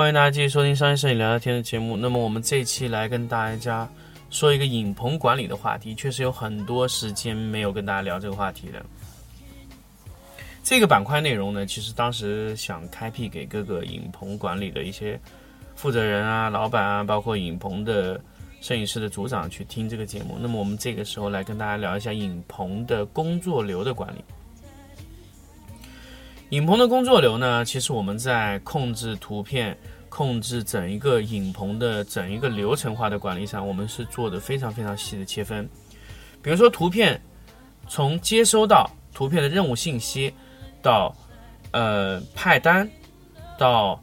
欢迎大家继续收听商业摄影聊聊天的节目。那么我们这一期来跟大家说一个影棚管理的话题，确实有很多时间没有跟大家聊这个话题了。这个板块内容呢，其实当时想开辟给各个影棚管理的一些负责人啊、老板啊，包括影棚的摄影师的组长去听这个节目。那么我们这个时候来跟大家聊一下影棚的工作流的管理。影棚的工作流呢，其实我们在控制图片、控制整一个影棚的整一个流程化的管理上，我们是做的非常非常细的切分。比如说图片从接收到图片的任务信息，到呃派单，到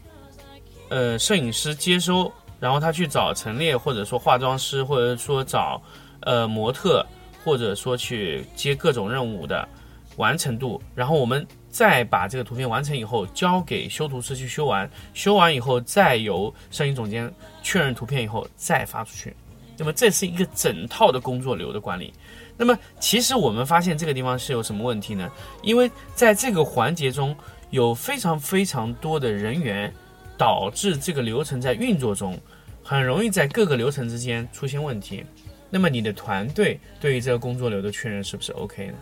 呃摄影师接收，然后他去找陈列，或者说化妆师，或者说找呃模特，或者说去接各种任务的完成度，然后我们再把这个图片完成以后，交给修图师去修完，修完以后再由摄影总监确认图片以后再发出去。那么这是一个整套的工作流的管理。那么其实我们发现这个地方是有什么问题呢？因为在这个环节中有非常非常多的人员，导致这个流程在运作中很容易在各个流程之间出现问题。那么你的团队对于这个工作流的确认是不是 OK 呢？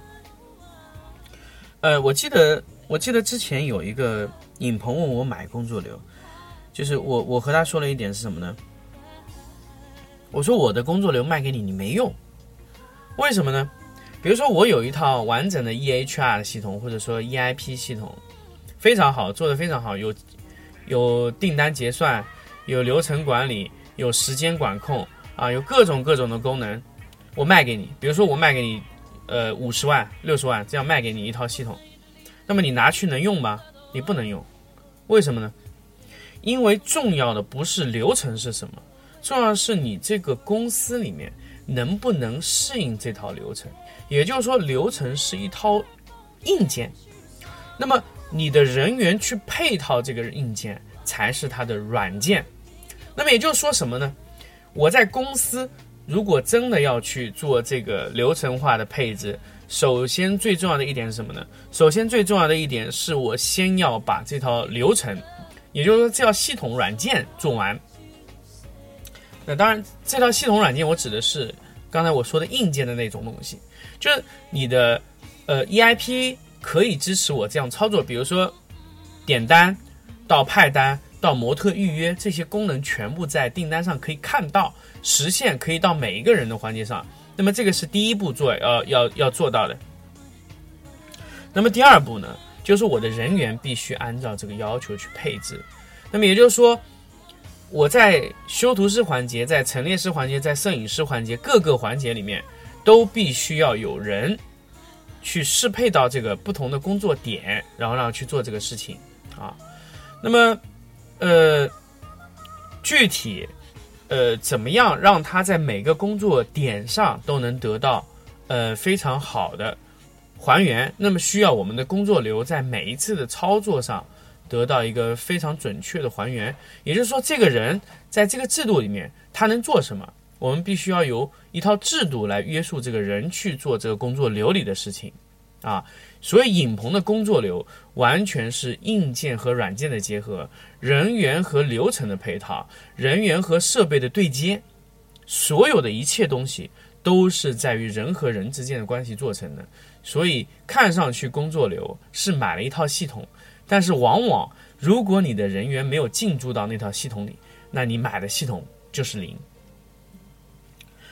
呃，我记得我记得之前有一个影棚问我买工作流，就是我我和他说了一点是什么呢？我说我的工作流卖给你，你没用，为什么呢？比如说我有一套完整的 EHR 的系统，或者说 EIP 系统，非常好，做的非常好，有有订单结算，有流程管理，有时间管控啊，有各种各种的功能，我卖给你。比如说我卖给你，呃，五十万、六十万这样卖给你一套系统，那么你拿去能用吗？你不能用，为什么呢？因为重要的不是流程是什么，重要的是你这个公司里面能不能适应这套流程。也就是说，流程是一套硬件，那么你的人员去配套这个硬件才是它的软件。那么也就是说什么呢？我在公司如果真的要去做这个流程化的配置，首先最重要的一点是什么呢？首先最重要的一点是我先要把这套流程，也就是说这套系统软件做完。那当然，这套系统软件我指的是刚才我说的硬件的那种东西，就是你的呃 EIP 可以支持我这样操作，比如说点单到派单到模特预约这些功能全部在订单上可以看到实现，可以到每一个人的环节上。那么这个是第一步做要要要做到的。那么第二步呢，就是我的人员必须按照这个要求去配置。那么也就是说，我在修图师环节、在陈列师环节、在摄影师环节各个环节里面，都必须要有人去适配到这个不同的工作点，然后让去做这个事情啊。那么，呃，具体呃怎么样让他在每个工作点上都能得到呃非常好的还原？那么需要我们的工作流在每一次的操作上得到一个非常准确的还原。也就是说，这个人在这个制度里面他能做什么？我们必须要由一套制度来约束这个人去做这个工作流里的事情啊。所以，影棚的工作流完全是硬件和软件的结合，人员和流程的配套，人员和设备的对接，所有的一切东西都是在于人和人之间的关系做成的。所以，看上去工作流是买了一套系统，但是往往如果你的人员没有进驻到那套系统里，那你买的系统就是零。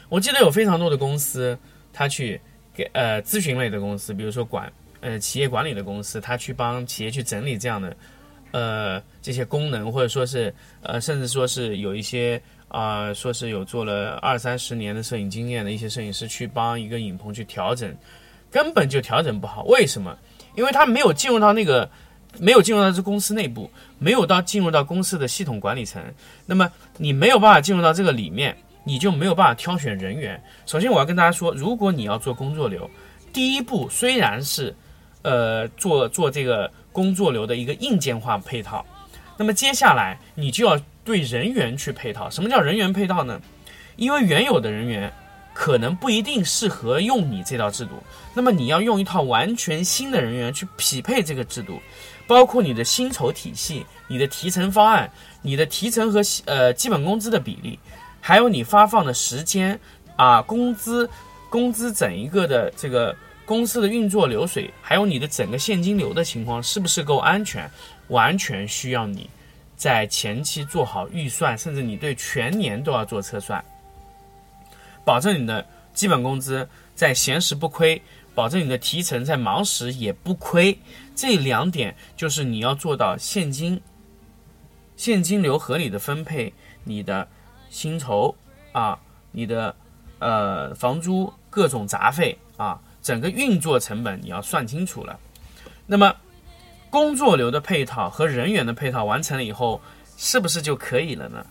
我记得有非常多的公司，他去给呃咨询类的公司，比如说管呃企业管理的公司，他去帮企业去整理这样的呃这些功能，或者说是呃甚至说是有一些啊、说是有做了二三十年的摄影经验的一些摄影师去帮一个影棚去调整，根本就调整不好。为什么？因为他没有进入到那个，没有进入到这公司内部，没有到进入到公司的系统管理层。那么你没有办法进入到这个里面，你就没有办法挑选人员。首先，我要跟大家说，如果你要做工作流，第一步虽然是，呃，做做这个工作流的一个硬件化配套，那么接下来你就要对人员去配套。什么叫人员配套呢？因为原有的人员可能不一定适合用你这套制度，那么你要用一套完全新的人员去匹配这个制度，包括你的薪酬体系、你的提成方案、你的提成和呃基本工资的比例，还有你发放的时间啊、工资、工资整一个的这个公司的运作流水，还有你的整个现金流的情况是不是够安全，完全需要你在前期做好预算，甚至你对全年都要做测算。保证你的基本工资在闲时不亏，保证你的提成在忙时也不亏。这两点就是你要做到现金现金流合理的分配，你的薪酬啊，你的呃房租各种杂费啊，整个运作成本你要算清楚了。那么工作流的配套和人员的配套完成了以后，是不是就可以了呢？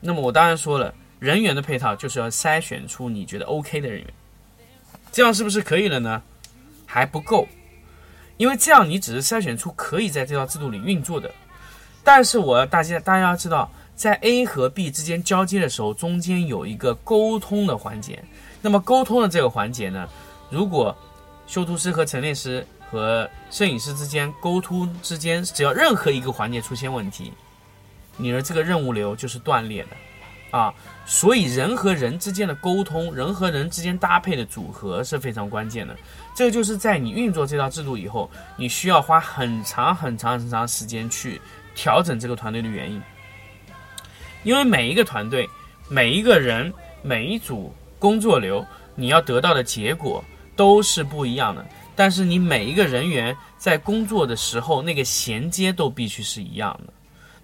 那么我当然说了。人员的配套就是要筛选出你觉得 OK 的人员，这样是不是可以了呢？还不够，因为这样你只是筛选出可以在这套制度里运作的。但是我要大家大家要知道，在 A 和 B 之间交接的时候，中间有一个沟通的环节。那么沟通的这个环节呢，如果修图师和陈列师和摄影师之间沟通之间，只要任何一个环节出现问题，你的这个任务流就是断裂的。啊，所以人和人之间的沟通，人和人之间搭配的组合是非常关键的。这就是在你运作这套制度以后，你需要花很长很长很长时间去调整这个团队的原因。因为每一个团队、每一个人、每一组工作流，你要得到的结果都是不一样的。但是你每一个人员在工作的时候，那个衔接都必须是一样的。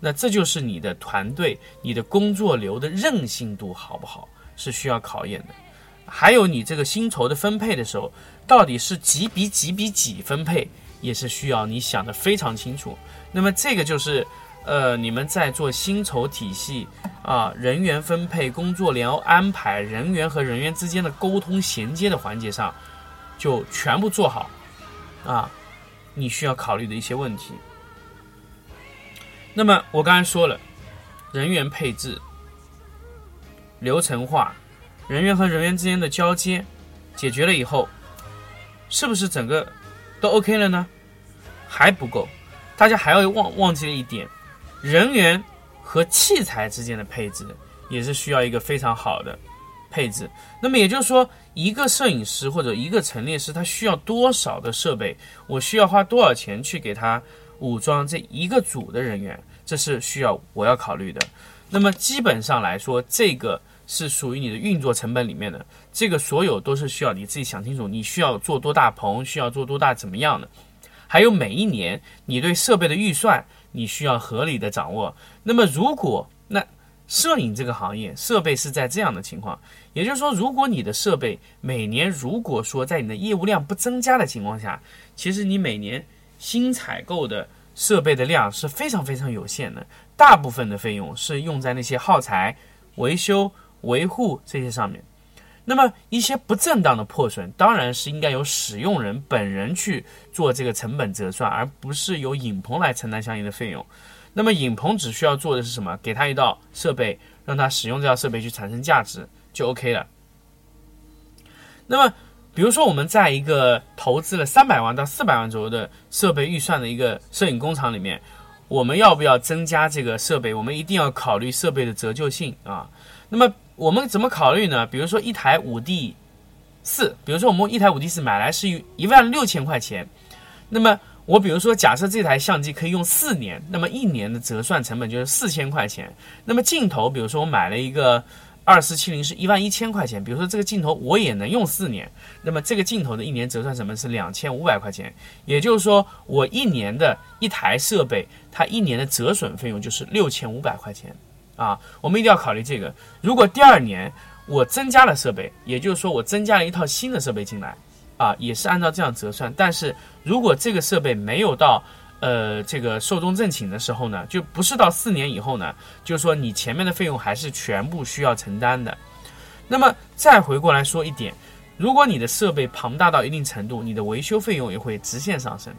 那这就是你的团队、你的工作流的韧性度好不好，是需要考验的。还有你这个薪酬的分配的时候，到底是几比几比几分配，也是需要你想的非常清楚。那么这个就是，呃，你们在做薪酬体系啊、人员分配、工作流安排、人员和人员之间的沟通衔接的环节上，就全部做好啊，你需要考虑的一些问题。那么我刚才说了，人员配置、流程化、人员和人员之间的交接解决了以后，是不是整个都 OK 了呢？还不够，大家还要忘忘记了一点，人员和器材之间的配置也是需要一个非常好的配置。那么也就是说，一个摄影师或者一个陈列师，他需要多少的设备？我需要花多少钱去给他？武装这一个组的人员，这是需要我要考虑的。那么基本上来说，这个是属于你的运作成本里面的。这个所有都是需要你自己想清楚，你需要做多大棚，需要做多大怎么样的。还有每一年你对设备的预算，你需要合理的掌握。那么如果摄影这个行业设备是在这样的情况，也就是说，如果你的设备每年如果说在你的业务量不增加的情况下，其实你每年。新采购的设备的量是非常非常有限的，大部分的费用是用在那些耗材、维修、维护这些上面。那么一些不正当的破损，当然是应该由使用人本人去做这个成本折算，而不是由影棚来承担相应的费用。那么影棚只需要做的是什么？给他一道设备，让他使用这套设备去产生价值就 OK 了。那么。比如说，我们在一个投资了三百万到四百万左右的设备预算的一个摄影工厂里面，我们要不要增加这个设备？我们一定要考虑设备的折旧性啊。那么我们怎么考虑呢？比如说一台五 D 四，比如说我们一台五 D 四买来是一万六千块钱，那么我比如说假设这台相机可以用四年，那么一年的折算成本就是四千块钱。那么镜头，比如说我买了一个。二四七零是一万一千块钱，比如说这个镜头我也能用四年，那么这个镜头的一年折算成本是两千五百块钱，也就是说我一年的一台设备，它一年的折损费用就是六千五百块钱啊，我们一定要考虑这个。如果第二年我增加了设备，也就是说我增加了一套新的设备进来，啊，也是按照这样折算。但是如果这个设备没有到呃这个寿终正寝的时候呢，就不是到四年以后呢，就是说你前面的费用还是全部需要承担的。那么再回过来说一点，如果你的设备庞大到一定程度，你的维修费用也会直线上升。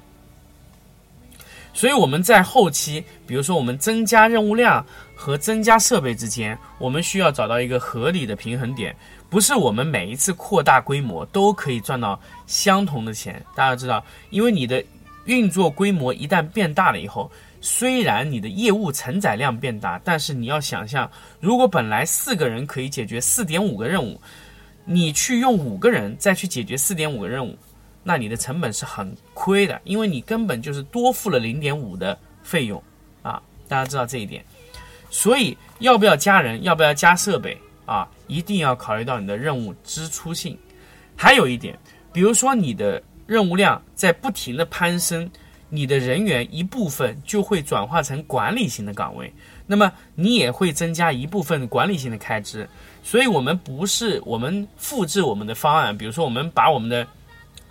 所以我们在后期，比如说我们增加任务量和增加设备之间，我们需要找到一个合理的平衡点，不是我们每一次扩大规模都可以赚到相同的钱。大家知道，因为你的运作规模一旦变大了以后，虽然你的业务承载量变大，但是你要想象，如果本来四个人可以解决四点五个任务，你去用五个人再去解决四点五个任务。那你的成本是很亏的，因为你根本就是多付了零点五的费用啊！大家知道这一点，所以要不要加人，要不要加设备啊？一定要考虑到你的任务支出性。还有一点，比如说你的任务量在不停的攀升，你的人员一部分就会转化成管理型的岗位，那么你也会增加一部分管理性的开支。所以，我们不是我们复制我们的方案，比如说我们把我们的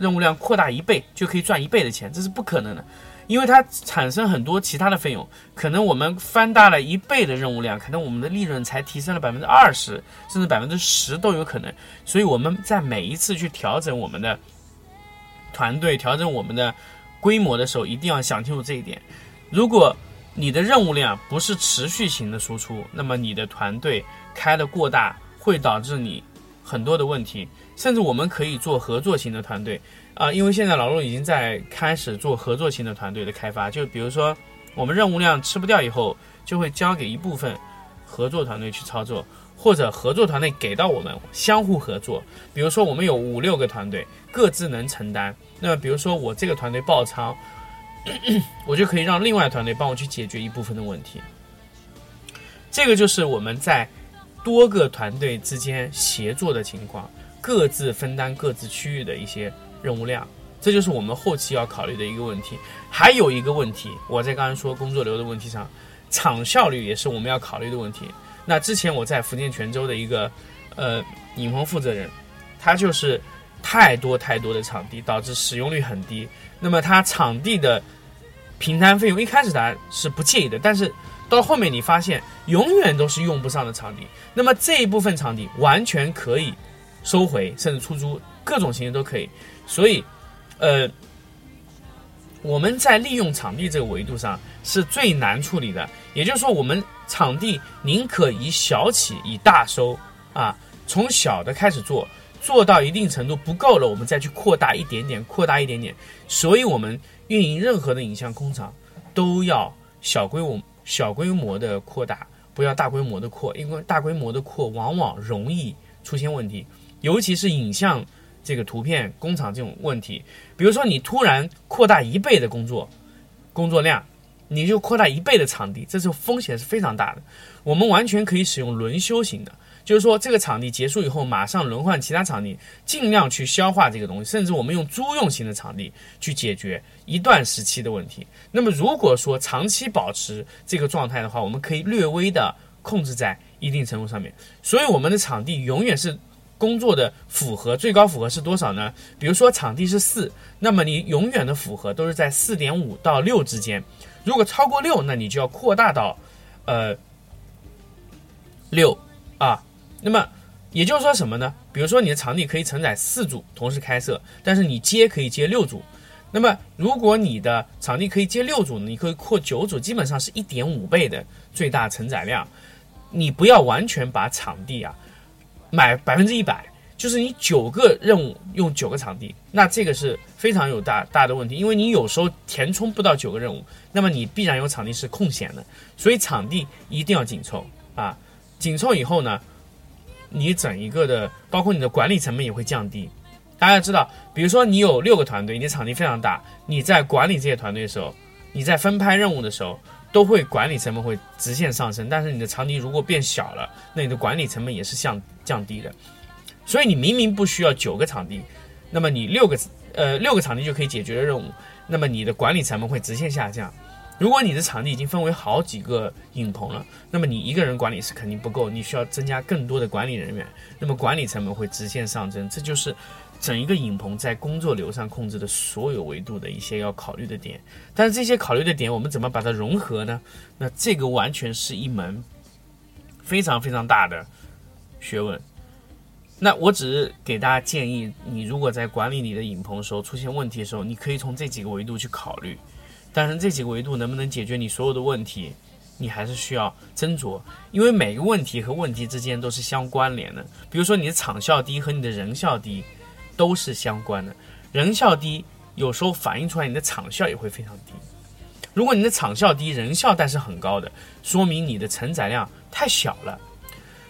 任务量扩大一倍就可以赚一倍的钱，这是不可能的，因为它产生很多其他的费用。可能我们翻大了一倍的任务量，可能我们的利润才提升了百分之二十，甚至百分之十都有可能。所以我们在每一次去调整我们的团队、调整我们的规模的时候，一定要想清楚这一点。如果你的任务量不是持续型的输出，那么你的团队开的过大，会导致你很多的问题。甚至我们可以做合作型的团队啊，因为现在老陆已经在开始做合作型的团队的开发。就比如说，我们任务量吃不掉以后，就会交给一部分合作团队去操作，或者合作团队给到我们相互合作。比如说，我们有五六个团队，各自能承担。那，比如说我这个团队爆仓，我就可以让另外团队帮我去解决一部分的问题。这个就是我们在多个团队之间协作的情况。各自分担各自区域的一些任务量，这就是我们后期要考虑的一个问题。还有一个问题，我在刚刚说工作流的问题上，场效率也是我们要考虑的问题。那之前我在福建泉州的一个呃影棚负责人，他就是太多太多的场地，导致使用率很低。那么他场地的平摊费用一开始他是不介意的，但是到后面你发现永远都是用不上的场地，那么这一部分场地完全可以。收回甚至出租，各种形式都可以。所以，呃，我们在利用场地这个维度上是最难处理的。也就是说，我们场地宁可以小起以大收啊，从小的开始做，做到一定程度不够了，我们再去扩大一点点，扩大一点点。所以，我们运营任何的影像工厂都要小规模、小规模的扩大，不要大规模的扩，因为大规模的扩往往容易出现问题。尤其是影像这个图片工厂这种问题，比如说你突然扩大一倍的工作工作量，你就扩大一倍的场地，这是风险是非常大的。我们完全可以使用轮休型的，就是说这个场地结束以后，马上轮换其他场地，尽量去消化这个东西，甚至我们用租用型的场地去解决一段时期的问题。那么如果说长期保持这个状态的话，我们可以略微的控制在一定程度上面。所以我们的场地永远是。工作的符合最高符合是多少呢？比如说场地是四，那么你永远的符合都是在四点五到六之间。如果超过六，那你就要扩大到，呃，六啊。那么也就是说什么呢？比如说你的场地可以承载四组同时开设，但是你接可以接六组。那么如果你的场地可以接六组，你可以扩九组，基本上是一点五倍的最大承载量。你不要完全把场地啊。买百分之一百，就是你九个任务用九个场地，那这个是非常有大大的问题，因为你有时候填充不到九个任务，那么你必然有场地是空闲的，所以场地一定要紧凑啊，紧凑以后呢，你整一个的，包括你的管理成本也会降低。大家知道，比如说你有六个团队，你场地非常大，你在管理这些团队的时候，你在分派任务的时候。都会管理成本会直线上升，但是你的场地如果变小了，那你的管理成本也是向降低的。所以你明明不需要九个场地，那么你六个呃六个场地就可以解决的任务，那么你的管理成本会直线下降。如果你的场地已经分为好几个影棚了，那么你一个人管理是肯定不够，你需要增加更多的管理人员，那么管理成本会直线上升。这就是整一个影棚在工作流上控制的所有维度的一些要考虑的点。但是这些考虑的点，我们怎么把它融合呢？那这个完全是一门非常非常大的学问。那我只是给大家建议，你如果在管理你的影棚的时候出现问题的时候，你可以从这几个维度去考虑。但是这几个维度能不能解决你所有的问题，你还是需要斟酌，因为每个问题和问题之间都是相关联的。比如说你的场效低和你的人效低都是相关的，人效低有时候反映出来你的场效也会非常低。如果你的场效低，人效但是很高的，说明你的承载量太小了。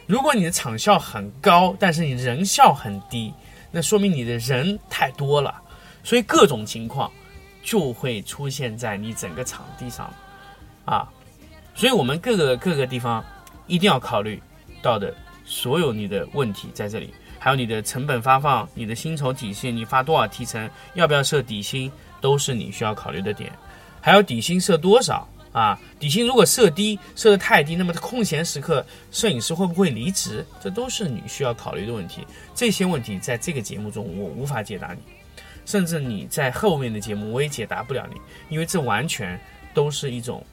如果你的场效很高，但是你人效很低，那说明你的人太多了。所以各种情况。就会出现在你整个场地上，啊，所以我们各个各个地方一定要考虑到的所有你的问题在这里，还有你的成本发放、你的薪酬体系、你发多少提成、要不要设底薪，都是你需要考虑的点。还有底薪设多少啊？底薪如果设低，设的太低，那么空闲时刻摄影师会不会离职？这都是你需要考虑的问题。这些问题在这个节目中我无法解答你。甚至你在后面的节目我也解答不了你，因为这完全都是一种，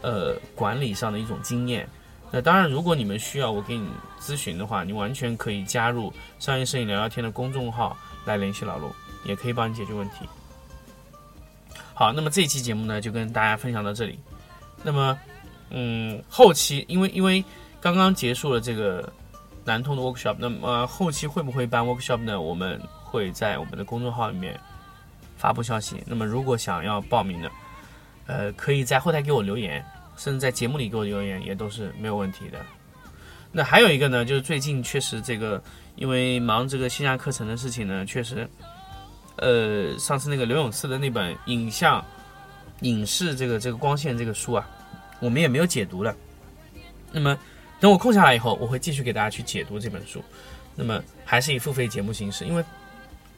呃，管理上的一种经验。那当然，如果你们需要我给你咨询的话，你完全可以加入商业摄影聊聊天的公众号来联系老陆，也可以帮你解决问题。好，那么这期节目呢，就跟大家分享到这里。那么，嗯，后期因为因为刚刚结束了这个南通的 workshop，那么后期会不会办 workshop 呢？我们。会在我们的公众号里面发布消息。那么，如果想要报名的，呃，可以在后台给我留言，甚至在节目里给我留言，也都是没有问题的。那还有一个呢，就是最近确实这个，因为忙这个线下课程的事情呢，确实，呃，上次那个刘永四的那本影像、影视这个这个光线这个书啊，我们也没有解读了。那么，等我空下来以后，我会继续给大家去解读这本书。那么，还是以付费节目形式，因为。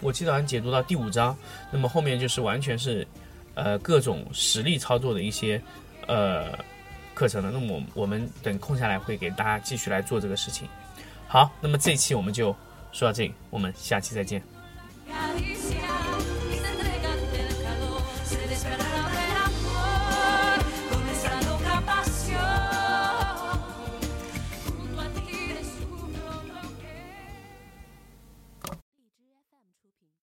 我记得好像解读到第五章，那么后面就是完全是，呃，各种实力操作的一些，呃，课程的。那么我我们等空下来会给大家继续来做这个事情。好，那么这一期我们就说到这里，我们下期再见。